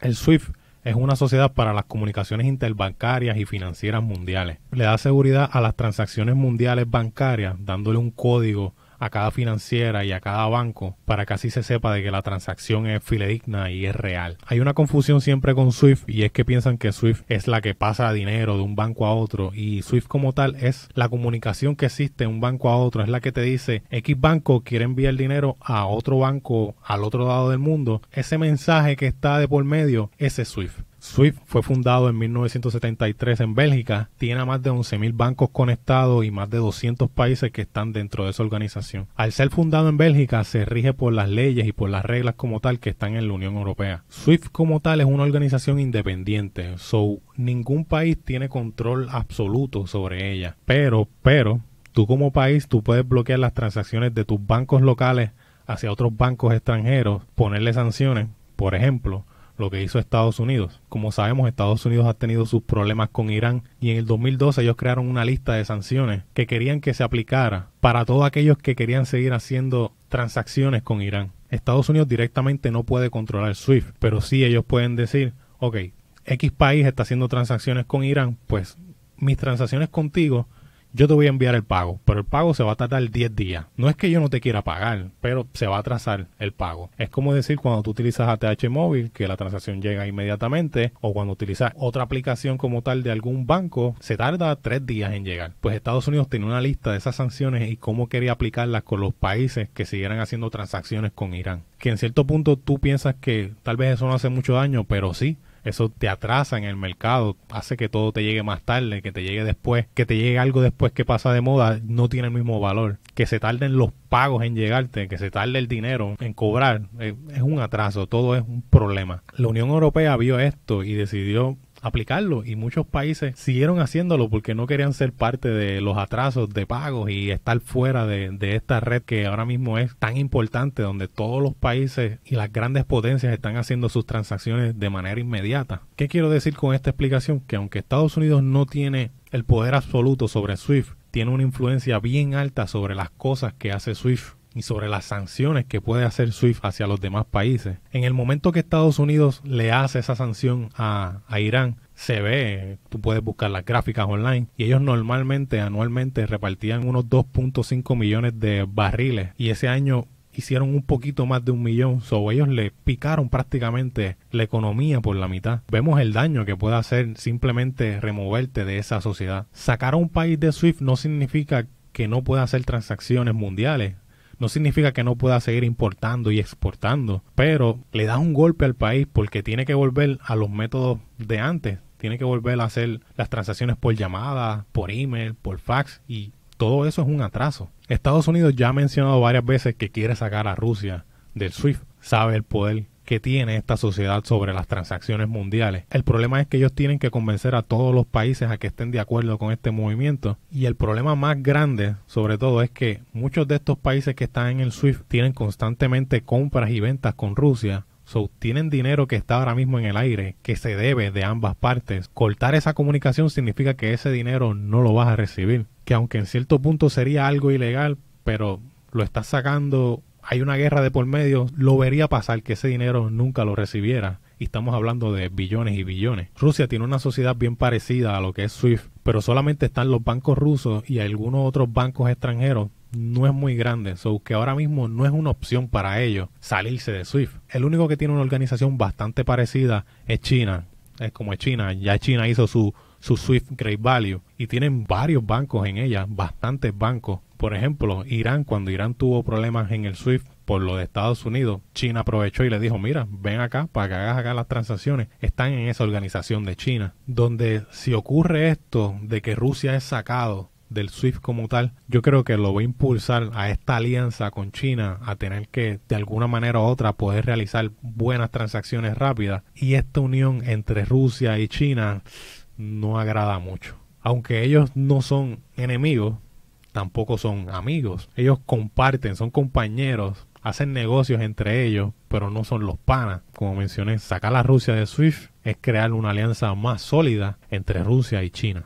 El SWIFT es una sociedad para las comunicaciones interbancarias y financieras mundiales. Le da seguridad a las transacciones mundiales bancarias, dándole un código a cada financiera y a cada banco para que así se sepa de que la transacción es fidedigna y es real. Hay una confusión siempre con SWIFT y es que piensan que SWIFT es la que pasa dinero de un banco a otro y SWIFT como tal es la comunicación que existe de un banco a otro, es la que te dice X banco quiere enviar dinero a otro banco al otro lado del mundo. Ese mensaje que está de por medio, ese es SWIFT. SWIFT fue fundado en 1973 en Bélgica, tiene más de 11.000 bancos conectados y más de 200 países que están dentro de esa organización. Al ser fundado en Bélgica, se rige por las leyes y por las reglas como tal que están en la Unión Europea. SWIFT como tal es una organización independiente, so ningún país tiene control absoluto sobre ella. Pero, pero, tú como país, tú puedes bloquear las transacciones de tus bancos locales hacia otros bancos extranjeros, ponerle sanciones, por ejemplo, lo que hizo Estados Unidos. Como sabemos, Estados Unidos ha tenido sus problemas con Irán y en el 2012 ellos crearon una lista de sanciones que querían que se aplicara para todos aquellos que querían seguir haciendo transacciones con Irán. Estados Unidos directamente no puede controlar SWIFT, pero sí ellos pueden decir, ok, X país está haciendo transacciones con Irán, pues mis transacciones contigo yo te voy a enviar el pago, pero el pago se va a tardar 10 días. No es que yo no te quiera pagar, pero se va a atrasar el pago. Es como decir cuando tú utilizas ATH móvil, que la transacción llega inmediatamente, o cuando utilizas otra aplicación como tal de algún banco, se tarda 3 días en llegar. Pues Estados Unidos tiene una lista de esas sanciones y cómo quería aplicarlas con los países que siguieran haciendo transacciones con Irán. Que en cierto punto tú piensas que tal vez eso no hace mucho daño, pero sí, eso te atrasa en el mercado, hace que todo te llegue más tarde, que te llegue después, que te llegue algo después que pasa de moda, no tiene el mismo valor. Que se tarden los pagos en llegarte, que se tarde el dinero en cobrar, eh, es un atraso, todo es un problema. La Unión Europea vio esto y decidió aplicarlo y muchos países siguieron haciéndolo porque no querían ser parte de los atrasos de pagos y estar fuera de, esta red que ahora mismo es tan importante donde todos los países y las grandes potencias están haciendo sus transacciones de manera inmediata. ¿Qué quiero decir con esta explicación? Que aunque Estados Unidos no tiene el poder absoluto sobre SWIFT, tiene una influencia bien alta sobre las cosas que hace SWIFT y sobre las sanciones que puede hacer SWIFT hacia los demás países. En el momento que Estados Unidos le hace esa sanción a, Irán, se ve, tú puedes buscar las gráficas online, y ellos normalmente anualmente repartían unos 2.5 millones de barriles y ese año hicieron un poquito más de un millón, so ellos le picaron prácticamente la economía por la mitad. Vemos el daño que puede hacer simplemente removerte de esa sociedad. Sacar a un país de SWIFT no significa que no pueda hacer transacciones mundiales no significa que no pueda seguir importando y exportando, pero le da un golpe al país porque tiene que volver a los métodos de antes. Tiene que volver a hacer las transacciones por llamada, por email, por fax y todo eso es un atraso. Estados Unidos ya ha mencionado varias veces que quiere sacar a Rusia del SWIFT. Sabe el poder que tiene esta sociedad sobre las transacciones mundiales. El problema es que ellos tienen que convencer a todos los países a que estén de acuerdo con este movimiento. Y el problema más grande, sobre todo, es que muchos de estos países que están en el SWIFT tienen constantemente compras y ventas con Rusia. So, tienen dinero que está ahora mismo en el aire, que se debe de ambas partes. Cortar esa comunicación significa que ese dinero no lo vas a recibir. Que aunque en cierto punto sería algo ilegal, pero lo estás sacando hay una guerra de por medio, lo vería pasar que ese dinero nunca lo recibiera. Y estamos hablando de billones y billones. Rusia tiene una sociedad bien parecida a lo que es SWIFT, pero solamente están los bancos rusos y algunos otros bancos extranjeros. No es muy grande, so que ahora mismo no es una opción para ellos salirse de SWIFT. El único que tiene una organización bastante parecida es China. Es como es China, ya China hizo su, su SWIFT Great Value y tienen varios bancos en ella, bastantes bancos por ejemplo, Irán, cuando Irán tuvo problemas en el SWIFT por lo de Estados Unidos, China aprovechó y le dijo, mira, ven acá para que hagas acá las transacciones. Están en esa organización de China, donde si ocurre esto de que Rusia es sacado del SWIFT como tal, yo creo que lo va a impulsar a esta alianza con China a tener que de alguna manera u otra poder realizar buenas transacciones rápidas y esta unión entre Rusia y China no agrada mucho. Aunque ellos no son enemigos, tampoco son amigos. Ellos comparten, son compañeros, hacen negocios entre ellos, pero no son los panas. Como mencioné, sacar a Rusia de SWIFT es crear una alianza más sólida entre Rusia y China.